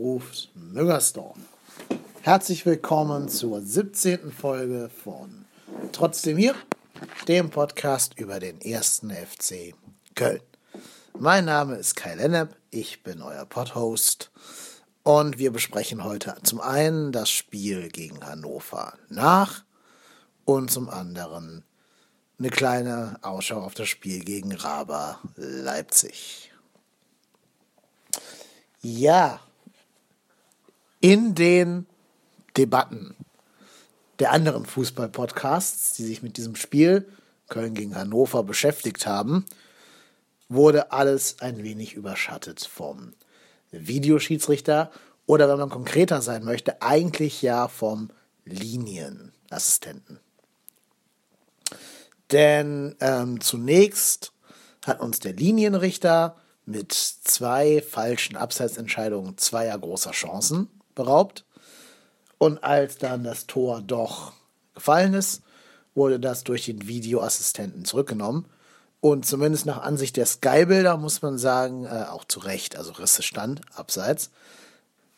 Ruft Müngersdorf. Herzlich willkommen zur 17. Folge von Trotzdem hier, dem Podcast über den ersten FC Köln. Mein Name ist Kai Lennep, ich bin euer Podhost und wir besprechen heute zum einen das Spiel gegen Hannover nach und zum anderen eine kleine Ausschau auf das Spiel gegen Raba Leipzig. Ja, in den Debatten der anderen Fußball-Podcasts, die sich mit diesem Spiel Köln gegen Hannover beschäftigt haben, wurde alles ein wenig überschattet vom Videoschiedsrichter oder wenn man konkreter sein möchte, eigentlich ja vom Linienassistenten. Denn ähm, zunächst hat uns der Linienrichter mit zwei falschen Abseitsentscheidungen zweier großer Chancen beraubt. Und als dann das Tor doch gefallen ist, wurde das durch den Videoassistenten zurückgenommen. Und zumindest nach Ansicht der Sky-Bilder muss man sagen, äh, auch zu Recht, also Risse stand abseits.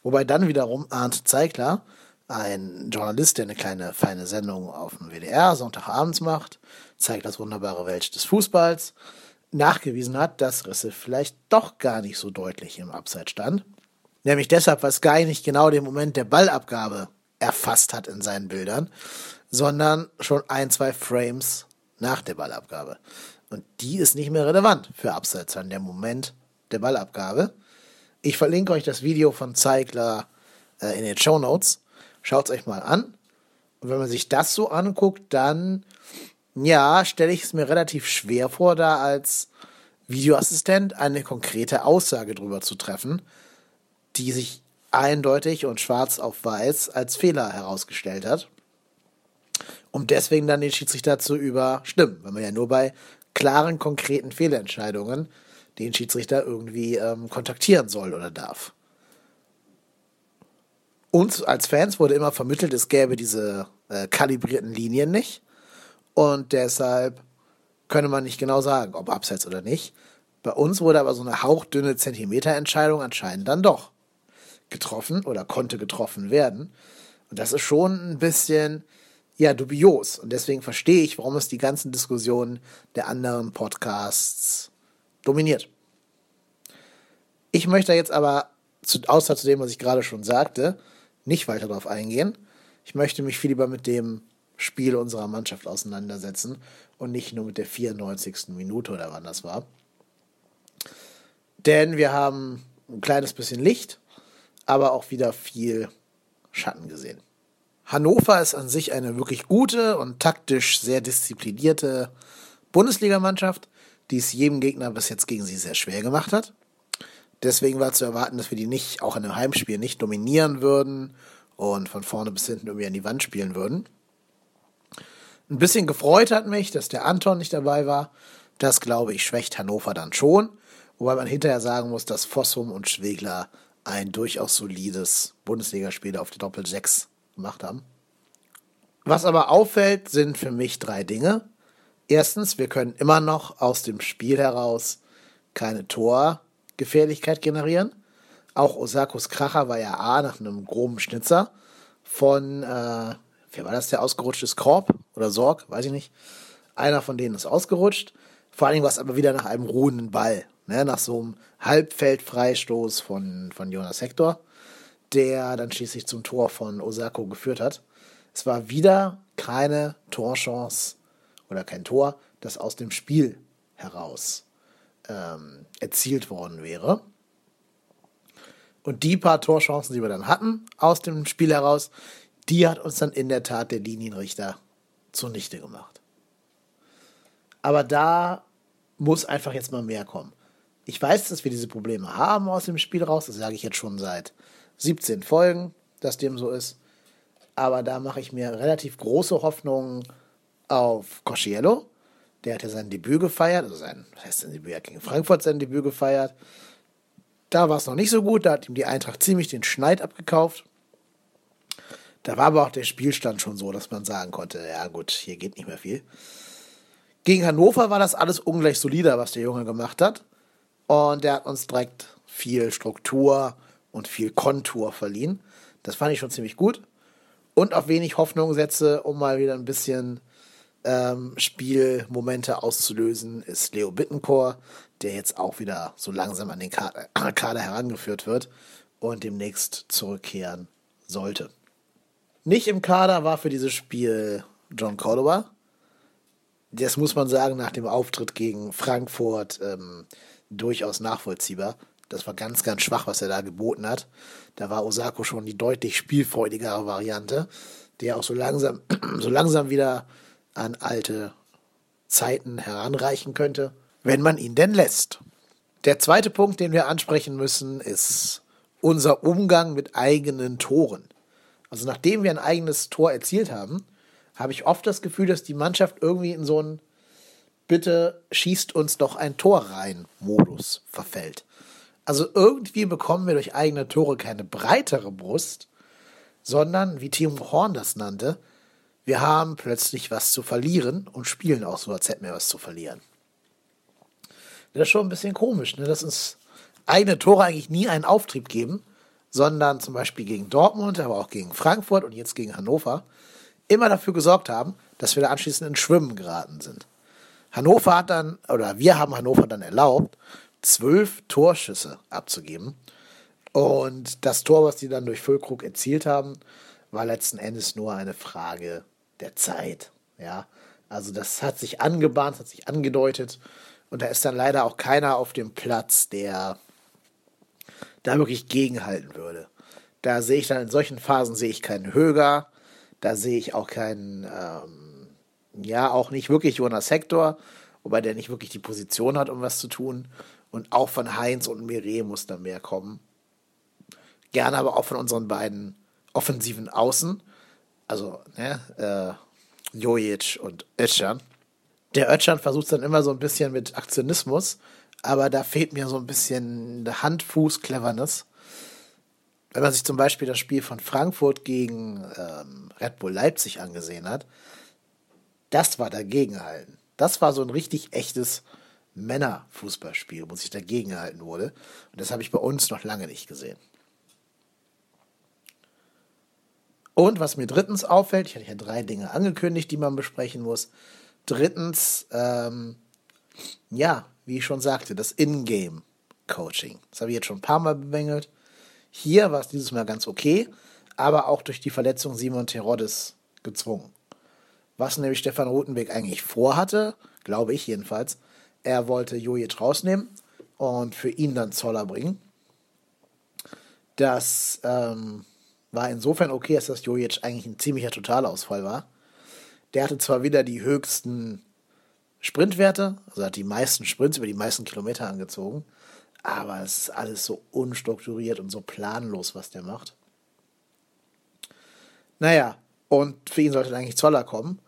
Wobei dann wiederum Arndt Zeigler, ein Journalist, der eine kleine feine Sendung auf dem WDR Sonntagabends macht, zeigt das wunderbare Welt des Fußballs nachgewiesen hat, dass Risse vielleicht doch gar nicht so deutlich im Abseits stand. Nämlich deshalb, weil Sky nicht genau den Moment der Ballabgabe erfasst hat in seinen Bildern, sondern schon ein, zwei Frames nach der Ballabgabe. Und die ist nicht mehr relevant für Abseits an der Moment der Ballabgabe. Ich verlinke euch das Video von Zeigler äh, in den Show Notes. Schaut es euch mal an. Und wenn man sich das so anguckt, dann ja, stelle ich es mir relativ schwer vor, da als Videoassistent eine konkrete Aussage drüber zu treffen, die sich eindeutig und schwarz auf weiß als Fehler herausgestellt hat, um deswegen dann den Schiedsrichter zu überstimmen, weil man ja nur bei klaren, konkreten Fehlentscheidungen den Schiedsrichter irgendwie ähm, kontaktieren soll oder darf. Uns als Fans wurde immer vermittelt, es gäbe diese äh, kalibrierten Linien nicht. Und deshalb könne man nicht genau sagen, ob abseits oder nicht. Bei uns wurde aber so eine hauchdünne Zentimeterentscheidung anscheinend dann doch getroffen oder konnte getroffen werden. Und das ist schon ein bisschen, ja, dubios. Und deswegen verstehe ich, warum es die ganzen Diskussionen der anderen Podcasts dominiert. Ich möchte jetzt aber, zu, außer zu dem, was ich gerade schon sagte, nicht weiter darauf eingehen. Ich möchte mich viel lieber mit dem Spiel unserer Mannschaft auseinandersetzen und nicht nur mit der 94. Minute oder wann das war. Denn wir haben ein kleines bisschen Licht, aber auch wieder viel Schatten gesehen. Hannover ist an sich eine wirklich gute und taktisch sehr disziplinierte Bundesligamannschaft, die es jedem Gegner bis jetzt gegen sie sehr schwer gemacht hat. Deswegen war zu erwarten, dass wir die nicht, auch in einem Heimspiel, nicht dominieren würden und von vorne bis hinten irgendwie an die Wand spielen würden. Ein bisschen gefreut hat mich, dass der Anton nicht dabei war. Das, glaube ich, schwächt Hannover dann schon. Wobei man hinterher sagen muss, dass Fossum und Schwegler ein durchaus solides Bundesligaspiel auf der Doppel 6 gemacht haben. Was aber auffällt, sind für mich drei Dinge. Erstens, wir können immer noch aus dem Spiel heraus keine Torgefährlichkeit generieren. Auch Osakos Kracher war ja A nach einem groben Schnitzer von äh, wer war das, der ausgerutscht ist? Korb oder Sorg, weiß ich nicht. Einer von denen ist ausgerutscht. Vor allen Dingen war es aber wieder nach einem ruhenden Ball, ne? nach so einem Halbfeldfreistoß von, von Jonas Hector, der dann schließlich zum Tor von Osako geführt hat. Es war wieder keine Torchance oder kein Tor, das aus dem Spiel heraus ähm, erzielt worden wäre. Und die paar Torchancen, die wir dann hatten aus dem Spiel heraus, die hat uns dann in der Tat der Linienrichter zunichte gemacht. Aber da muss einfach jetzt mal mehr kommen. Ich weiß, dass wir diese Probleme haben aus dem Spiel raus. Das sage ich jetzt schon seit 17 Folgen, dass dem so ist. Aber da mache ich mir relativ große Hoffnungen auf Cosciello. Der hat ja sein Debüt gefeiert, also sein, was heißt sein Debüt? Er hat gegen Frankfurt sein Debüt gefeiert. Da war es noch nicht so gut, da hat ihm die Eintracht ziemlich den Schneid abgekauft. Da war aber auch der Spielstand schon so, dass man sagen konnte, ja gut, hier geht nicht mehr viel. Gegen Hannover war das alles ungleich solider, was der Junge gemacht hat. Und der hat uns direkt viel Struktur und viel Kontur verliehen. Das fand ich schon ziemlich gut. Und auf wenig Hoffnung setze, um mal wieder ein bisschen ähm, Spielmomente auszulösen, ist Leo Bittencourt, der jetzt auch wieder so langsam an den Kader, Kader herangeführt wird und demnächst zurückkehren sollte. Nicht im Kader war für dieses Spiel John Cordova. Das muss man sagen, nach dem Auftritt gegen Frankfurt ähm, durchaus nachvollziehbar. Das war ganz, ganz schwach, was er da geboten hat. Da war Osako schon die deutlich spielfreudigere Variante, der auch so langsam, so langsam wieder an alte Zeiten heranreichen könnte, wenn man ihn denn lässt. Der zweite Punkt, den wir ansprechen müssen, ist unser Umgang mit eigenen Toren. Also nachdem wir ein eigenes Tor erzielt haben, habe ich oft das Gefühl, dass die Mannschaft irgendwie in so einen Bitte schießt uns doch ein Tor rein Modus verfällt. Also irgendwie bekommen wir durch eigene Tore keine breitere Brust, sondern, wie Timo Horn das nannte, wir haben plötzlich was zu verlieren und spielen auch so, als hätten wir was zu verlieren. Das ist schon ein bisschen komisch, ne? dass uns eigene Tore eigentlich nie einen Auftrieb geben, sondern zum Beispiel gegen Dortmund, aber auch gegen Frankfurt und jetzt gegen Hannover immer dafür gesorgt haben, dass wir da anschließend in Schwimmen geraten sind. Hannover hat dann, oder wir haben Hannover dann erlaubt, zwölf Torschüsse abzugeben. Und das Tor, was die dann durch Füllkrug erzielt haben, war letzten Endes nur eine Frage der Zeit. Ja, also das hat sich angebahnt, hat sich angedeutet. Und da ist dann leider auch keiner auf dem Platz, der da wirklich gegenhalten würde. Da sehe ich dann in solchen Phasen sehe ich keinen Höger, da sehe ich auch keinen, ähm, ja, auch nicht wirklich Jonas Hector, wobei der nicht wirklich die Position hat, um was zu tun. Und auch von Heinz und Mire muss da mehr kommen. Gerne aber auch von unseren beiden offensiven Außen. Also, ne, äh, Jojic und Özcan. Der Özcan versucht es dann immer so ein bisschen mit Aktionismus, aber da fehlt mir so ein bisschen Hand-Fuß-Cleverness. Wenn man sich zum Beispiel das Spiel von Frankfurt gegen ähm, Red Bull Leipzig angesehen hat, das war dagegenhalten. Das war so ein richtig echtes Männerfußballspiel, wo sich dagegengehalten wurde. Und das habe ich bei uns noch lange nicht gesehen. Und was mir drittens auffällt, ich hatte ja drei Dinge angekündigt, die man besprechen muss. Drittens, ähm, ja, wie ich schon sagte, das Ingame-Coaching. Das habe ich jetzt schon ein paar Mal bemängelt. Hier war es dieses Mal ganz okay, aber auch durch die Verletzung Simon Teroddes gezwungen. Was nämlich Stefan Rutenbeck eigentlich vorhatte, glaube ich jedenfalls, er wollte Jojic rausnehmen und für ihn dann Zoller bringen. Das ähm, war insofern okay, dass das Jojic eigentlich ein ziemlicher Totalausfall war. Der hatte zwar wieder die höchsten Sprintwerte, also hat die meisten Sprints über die meisten Kilometer angezogen, aber es ist alles so unstrukturiert und so planlos, was der macht. Naja, und für ihn sollte eigentlich Zoller kommen.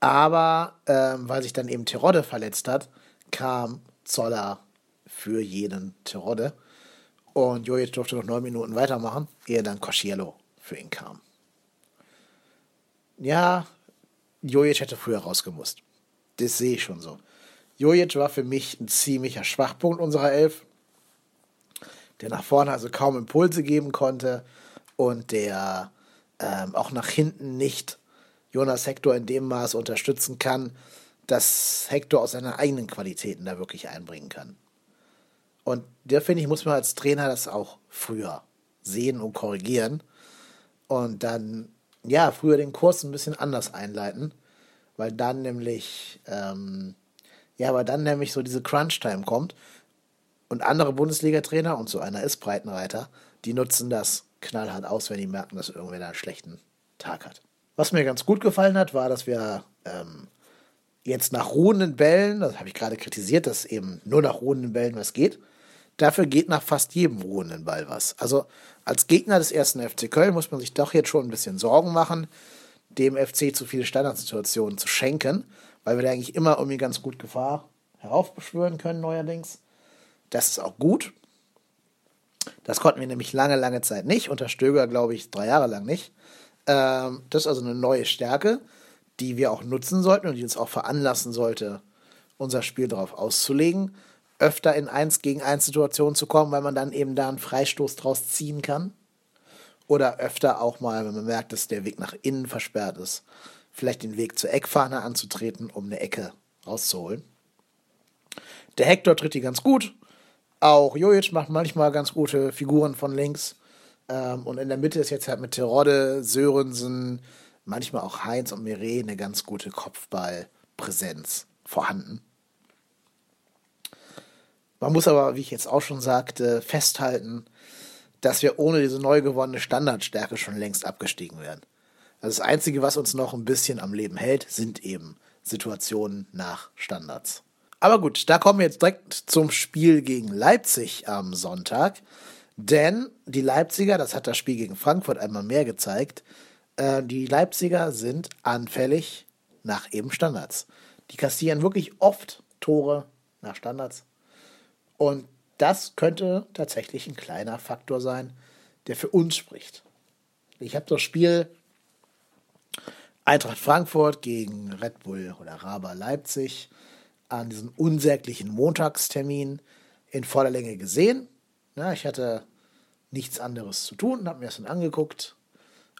Aber ähm, weil sich dann eben Terodde verletzt hat, kam Zoller für jeden Terodde. Und Jojic durfte noch neun Minuten weitermachen, ehe dann Cosciello für ihn kam. Ja, Jojic hätte früher rausgemusst. Das sehe ich schon so. Jojic war für mich ein ziemlicher Schwachpunkt unserer Elf, der nach vorne also kaum Impulse geben konnte und der ähm, auch nach hinten nicht Jonas Hector in dem Maß unterstützen kann, dass Hector aus seinen eigenen Qualitäten da wirklich einbringen kann. Und der, finde ich, muss man als Trainer das auch früher sehen und korrigieren und dann, ja, früher den Kurs ein bisschen anders einleiten, weil dann nämlich, ähm, ja, weil dann nämlich so diese Crunch-Time kommt und andere Bundesliga-Trainer, und so einer ist Breitenreiter, die nutzen das knallhart aus, wenn die merken, dass irgendwer da einen schlechten Tag hat. Was mir ganz gut gefallen hat, war, dass wir ähm, jetzt nach ruhenden Bällen, das habe ich gerade kritisiert, dass eben nur nach ruhenden Bällen was geht, dafür geht nach fast jedem ruhenden Ball was. Also als Gegner des ersten FC Köln muss man sich doch jetzt schon ein bisschen Sorgen machen, dem FC zu viele Standardsituationen zu schenken, weil wir da eigentlich immer irgendwie ganz gut Gefahr heraufbeschwören können neuerdings. Das ist auch gut. Das konnten wir nämlich lange, lange Zeit nicht. Unter Stöger, glaube ich, drei Jahre lang nicht. Ähm, das ist also eine neue Stärke, die wir auch nutzen sollten und die uns auch veranlassen sollte, unser Spiel darauf auszulegen. öfter in 1 gegen 1 Situationen zu kommen, weil man dann eben da einen Freistoß draus ziehen kann. Oder öfter auch mal, wenn man merkt, dass der Weg nach innen versperrt ist, vielleicht den Weg zur Eckfahne anzutreten, um eine Ecke rauszuholen. Der Hector tritt die ganz gut. Auch Jojic macht manchmal ganz gute Figuren von links. Ähm, und in der Mitte ist jetzt halt mit Terodde, Sörensen, manchmal auch Heinz und Mire eine ganz gute Kopfballpräsenz vorhanden. Man muss aber, wie ich jetzt auch schon sagte, festhalten, dass wir ohne diese neu gewonnene Standardstärke schon längst abgestiegen wären. Also das Einzige, was uns noch ein bisschen am Leben hält, sind eben Situationen nach Standards. Aber gut, da kommen wir jetzt direkt zum Spiel gegen Leipzig am Sonntag. Denn die Leipziger, das hat das Spiel gegen Frankfurt einmal mehr gezeigt, äh, die Leipziger sind anfällig nach eben Standards. Die kassieren wirklich oft Tore nach Standards. Und das könnte tatsächlich ein kleiner Faktor sein, der für uns spricht. Ich habe das Spiel Eintracht Frankfurt gegen Red Bull oder Raba Leipzig an diesem unsäglichen Montagstermin in voller Länge gesehen. Ja, ich hatte nichts anderes zu tun und habe mir das dann angeguckt.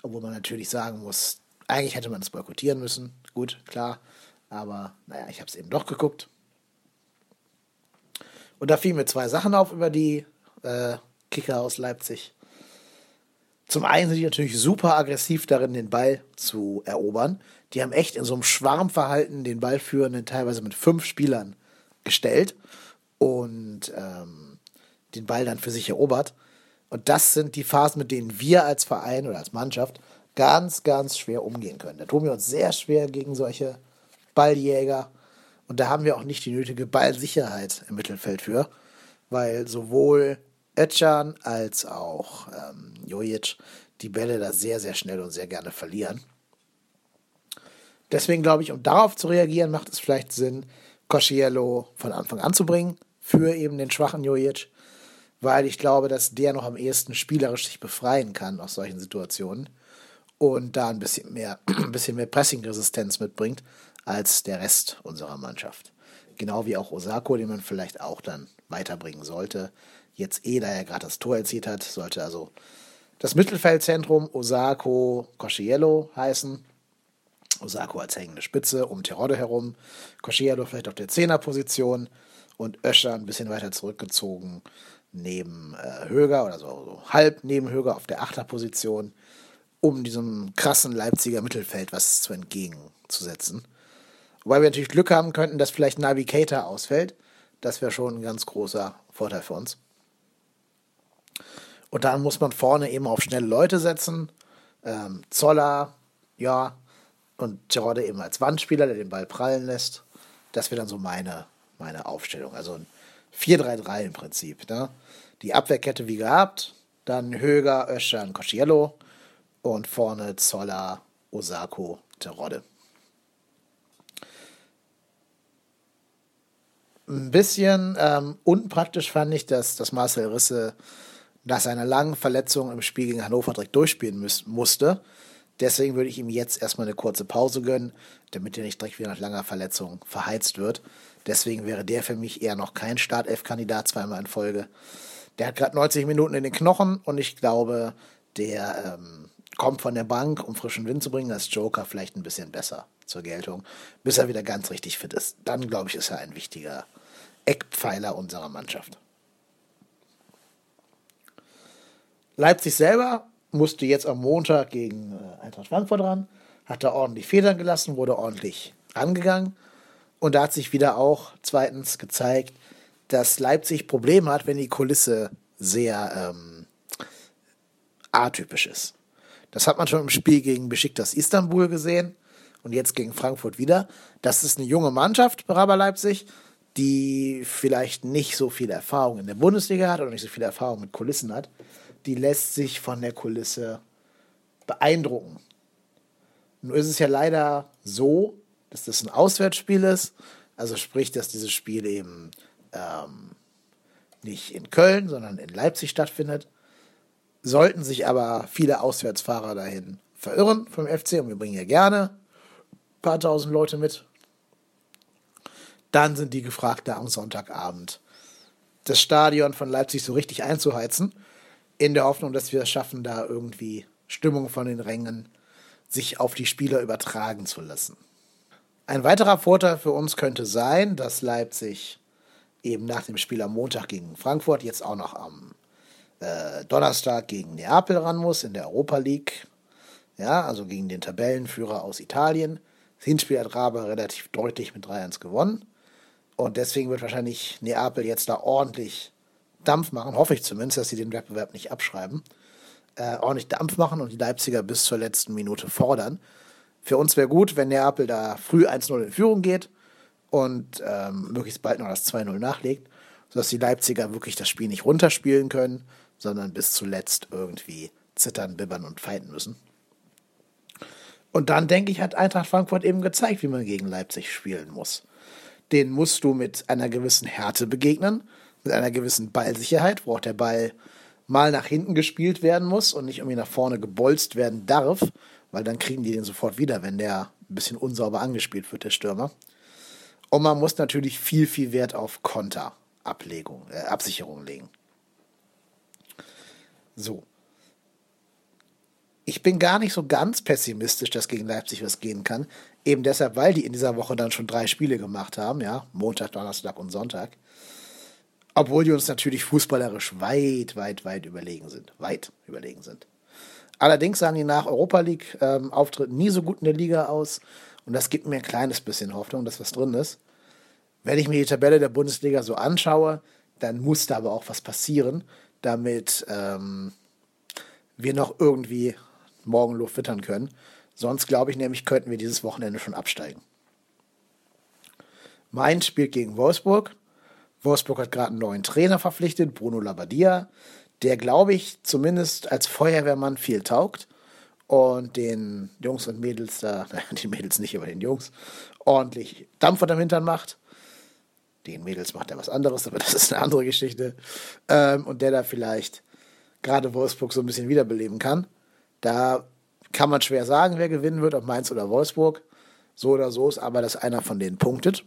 Obwohl man natürlich sagen muss, eigentlich hätte man es boykottieren müssen. Gut, klar. Aber naja, ich habe es eben doch geguckt. Und da fielen mir zwei Sachen auf über die äh, Kicker aus Leipzig. Zum einen sind die natürlich super aggressiv darin, den Ball zu erobern. Die haben echt in so einem Schwarmverhalten den Ballführenden teilweise mit fünf Spielern gestellt und ähm, den Ball dann für sich erobert. Und das sind die Phasen, mit denen wir als Verein oder als Mannschaft ganz, ganz schwer umgehen können. Da tun wir uns sehr schwer gegen solche Balljäger. Und da haben wir auch nicht die nötige Ballsicherheit im Mittelfeld für, weil sowohl Ötchan als auch ähm, Jojic die Bälle da sehr, sehr schnell und sehr gerne verlieren. Deswegen glaube ich, um darauf zu reagieren, macht es vielleicht Sinn, Cosciello von Anfang an zu bringen für eben den schwachen Jojic, weil ich glaube, dass der noch am ehesten spielerisch sich befreien kann aus solchen Situationen und da ein bisschen mehr, ein bisschen mehr Pressing-Resistenz mitbringt als der Rest unserer Mannschaft. Genau wie auch Osako, den man vielleicht auch dann weiterbringen sollte. Jetzt eh, da er gerade das Tor erzielt hat, sollte also das Mittelfeldzentrum Osako Cosciello heißen. Osako als hängende Spitze um Terodde herum. Cosciello vielleicht auf der Zehnerposition und Öscher ein bisschen weiter zurückgezogen neben äh, Höger oder so, so halb neben Höger auf der Achterposition, um diesem krassen Leipziger Mittelfeld was zu entgegenzusetzen. Wobei wir natürlich Glück haben könnten, dass vielleicht Navigator ausfällt. Das wäre schon ein ganz großer Vorteil für uns. Und dann muss man vorne eben auf schnelle Leute setzen. Ähm, Zoller, ja, und Terodde eben als Wandspieler, der den Ball prallen lässt. Das wäre dann so meine, meine Aufstellung. Also ein 4-3-3 im Prinzip. Ne? Die Abwehrkette wie gehabt, dann Höger, Öscher und Cosciello und vorne Zoller, Osako, Terodde. Ein bisschen ähm, unpraktisch fand ich, dass, dass Marcel Risse nach seiner langen Verletzung im Spiel gegen Hannover direkt durchspielen müß, musste. Deswegen würde ich ihm jetzt erstmal eine kurze Pause gönnen, damit er nicht direkt wieder nach langer Verletzung verheizt wird. Deswegen wäre der für mich eher noch kein Startelf-Kandidat zweimal in Folge. Der hat gerade 90 Minuten in den Knochen und ich glaube, der ähm, kommt von der Bank, um frischen Wind zu bringen, als Joker vielleicht ein bisschen besser zur Geltung, bis er wieder ganz richtig fit ist. Dann, glaube ich, ist er ein wichtiger Eckpfeiler unserer Mannschaft. Leipzig selber musste jetzt am Montag gegen äh, Eintracht Frankfurt ran, hat da ordentlich Federn gelassen, wurde ordentlich angegangen. Und da hat sich wieder auch zweitens gezeigt, dass Leipzig Probleme hat, wenn die Kulisse sehr ähm, atypisch ist. Das hat man schon im Spiel gegen Besiktas Istanbul gesehen und jetzt gegen Frankfurt wieder. Das ist eine junge Mannschaft, Raber Leipzig, die vielleicht nicht so viel Erfahrung in der Bundesliga hat oder nicht so viel Erfahrung mit Kulissen hat, die lässt sich von der Kulisse beeindrucken. Nur ist es ja leider so, dass das ein Auswärtsspiel ist, also sprich, dass dieses Spiel eben ähm, nicht in Köln, sondern in Leipzig stattfindet. Sollten sich aber viele Auswärtsfahrer dahin verirren vom FC, und wir bringen ja gerne ein paar tausend Leute mit, dann sind die gefragt, da am Sonntagabend das Stadion von Leipzig so richtig einzuheizen, in der Hoffnung, dass wir es schaffen, da irgendwie Stimmung von den Rängen sich auf die Spieler übertragen zu lassen. Ein weiterer Vorteil für uns könnte sein, dass Leipzig eben nach dem Spiel am Montag gegen Frankfurt jetzt auch noch am äh, Donnerstag gegen Neapel ran muss in der Europa League. Ja, also gegen den Tabellenführer aus Italien. Das Hinspiel hat Rabe relativ deutlich mit 3-1 gewonnen. Und deswegen wird wahrscheinlich Neapel jetzt da ordentlich Dampf machen, hoffe ich zumindest, dass sie den Wettbewerb nicht abschreiben. Äh, ordentlich Dampf machen und die Leipziger bis zur letzten Minute fordern. Für uns wäre gut, wenn Neapel da früh 1-0 in Führung geht und ähm, möglichst bald noch das 2-0 nachlegt, sodass die Leipziger wirklich das Spiel nicht runterspielen können, sondern bis zuletzt irgendwie zittern, bibbern und fighten müssen. Und dann, denke ich, hat Eintracht Frankfurt eben gezeigt, wie man gegen Leipzig spielen muss. Den musst du mit einer gewissen Härte begegnen, mit einer gewissen Ballsicherheit, wo auch der Ball mal nach hinten gespielt werden muss und nicht irgendwie nach vorne gebolzt werden darf, weil dann kriegen die den sofort wieder, wenn der ein bisschen unsauber angespielt wird, der Stürmer. Und man muss natürlich viel, viel Wert auf Konterablegung, äh, Absicherung legen. So. Ich bin gar nicht so ganz pessimistisch, dass gegen Leipzig was gehen kann. Eben deshalb, weil die in dieser Woche dann schon drei Spiele gemacht haben, ja, Montag, Donnerstag und Sonntag. Obwohl die uns natürlich fußballerisch weit, weit, weit überlegen sind. Weit überlegen sind. Allerdings sahen die nach Europa League-Auftritten ähm, nie so gut in der Liga aus. Und das gibt mir ein kleines bisschen Hoffnung, dass was drin ist. Wenn ich mir die Tabelle der Bundesliga so anschaue, dann muss da aber auch was passieren, damit ähm, wir noch irgendwie Morgenluft wittern können. Sonst glaube ich nämlich, könnten wir dieses Wochenende schon absteigen. Mainz spielt gegen Wolfsburg. Wolfsburg hat gerade einen neuen Trainer verpflichtet, Bruno Labbadia, der, glaube ich, zumindest als Feuerwehrmann viel taugt und den Jungs und Mädels da, die Mädels nicht, aber den Jungs, ordentlich Dampf unter dem Hintern macht. Den Mädels macht er was anderes, aber das ist eine andere Geschichte. Ähm, und der da vielleicht gerade Wolfsburg so ein bisschen wiederbeleben kann. Da kann man schwer sagen, wer gewinnen wird, ob Mainz oder Wolfsburg. So oder so ist aber, dass einer von denen punktet.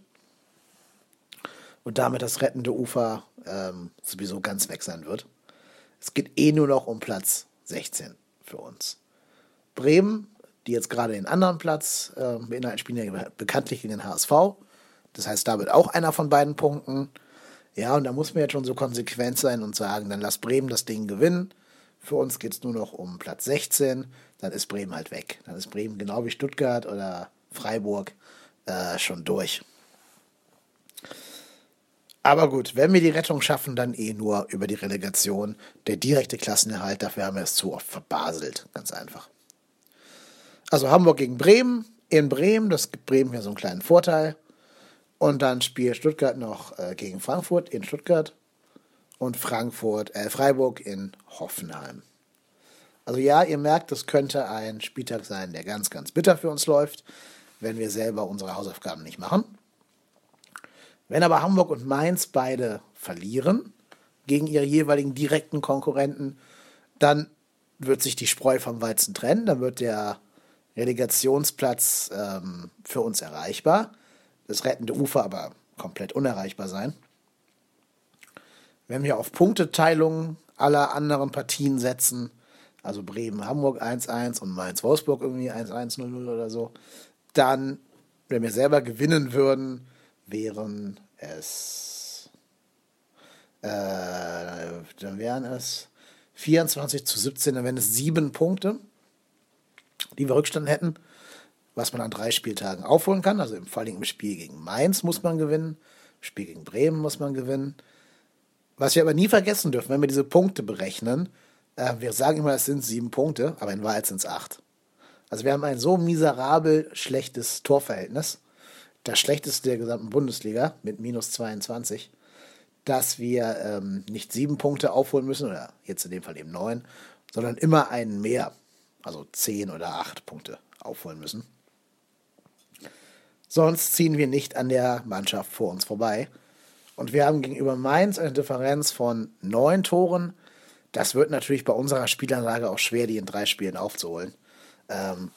Und damit das rettende Ufer ähm, sowieso ganz weg sein wird. Es geht eh nur noch um Platz 16 für uns. Bremen, die jetzt gerade den anderen Platz äh, beinhalten, spielen ja bekanntlich gegen den HSV. Das heißt, da wird auch einer von beiden punkten. Ja, und da muss man jetzt schon so konsequent sein und sagen, dann lass Bremen das Ding gewinnen. Für uns geht es nur noch um Platz 16. Dann ist Bremen halt weg. Dann ist Bremen genau wie Stuttgart oder Freiburg äh, schon durch. Aber gut, wenn wir die Rettung schaffen, dann eh nur über die Relegation. Der direkte Klassenerhalt, dafür haben wir es zu oft verbaselt. Ganz einfach. Also Hamburg gegen Bremen. In Bremen, das gibt Bremen ja so einen kleinen Vorteil. Und dann spielt Stuttgart noch äh, gegen Frankfurt in Stuttgart und Frankfurt, äh, Freiburg in Hoffenheim. Also ja, ihr merkt, das könnte ein Spieltag sein, der ganz, ganz bitter für uns läuft, wenn wir selber unsere Hausaufgaben nicht machen. Wenn aber Hamburg und Mainz beide verlieren gegen ihre jeweiligen direkten Konkurrenten, dann wird sich die Spreu vom Weizen trennen, dann wird der Relegationsplatz ähm, für uns erreichbar das rettende Ufer aber komplett unerreichbar sein. Wenn wir auf Punkteteilung aller anderen Partien setzen, also Bremen-Hamburg 1-1 und Mainz-Wolfsburg irgendwie 1-1-0-0 oder so, dann, wenn wir selber gewinnen würden, wären es, äh, dann wären es 24 zu 17, dann wären es sieben Punkte, die wir Rückstand hätten was man an drei Spieltagen aufholen kann. Also vor allem im Spiel gegen Mainz muss man gewinnen, im Spiel gegen Bremen muss man gewinnen. Was wir aber nie vergessen dürfen, wenn wir diese Punkte berechnen, äh, wir sagen immer, es sind sieben Punkte, aber in Wahrheit sind es acht. Also wir haben ein so miserabel schlechtes Torverhältnis, das schlechteste der gesamten Bundesliga mit minus 22, dass wir ähm, nicht sieben Punkte aufholen müssen, oder jetzt in dem Fall eben neun, sondern immer einen mehr, also zehn oder acht Punkte aufholen müssen. Sonst ziehen wir nicht an der Mannschaft vor uns vorbei. Und wir haben gegenüber Mainz eine Differenz von neun Toren. Das wird natürlich bei unserer Spielanlage auch schwer, die in drei Spielen aufzuholen. Ähm,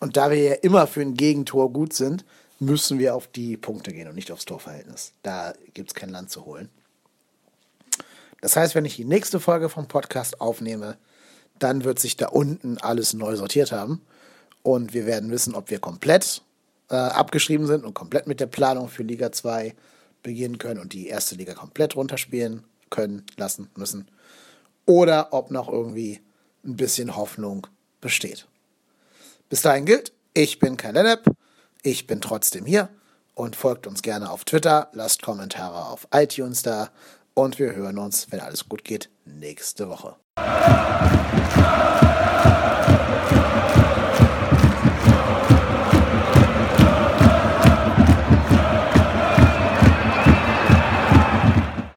und da wir ja immer für ein Gegentor gut sind, müssen wir auf die Punkte gehen und nicht aufs Torverhältnis. Da gibt es kein Land zu holen. Das heißt, wenn ich die nächste Folge vom Podcast aufnehme, dann wird sich da unten alles neu sortiert haben. Und wir werden wissen, ob wir komplett äh, abgeschrieben sind und komplett mit der Planung für Liga 2 beginnen können und die erste Liga komplett runterspielen können, lassen müssen. Oder ob noch irgendwie ein bisschen Hoffnung besteht. Bis dahin gilt, ich bin kein Lennep, ich bin trotzdem hier und folgt uns gerne auf Twitter, lasst Kommentare auf iTunes da und wir hören uns, wenn alles gut geht, nächste Woche.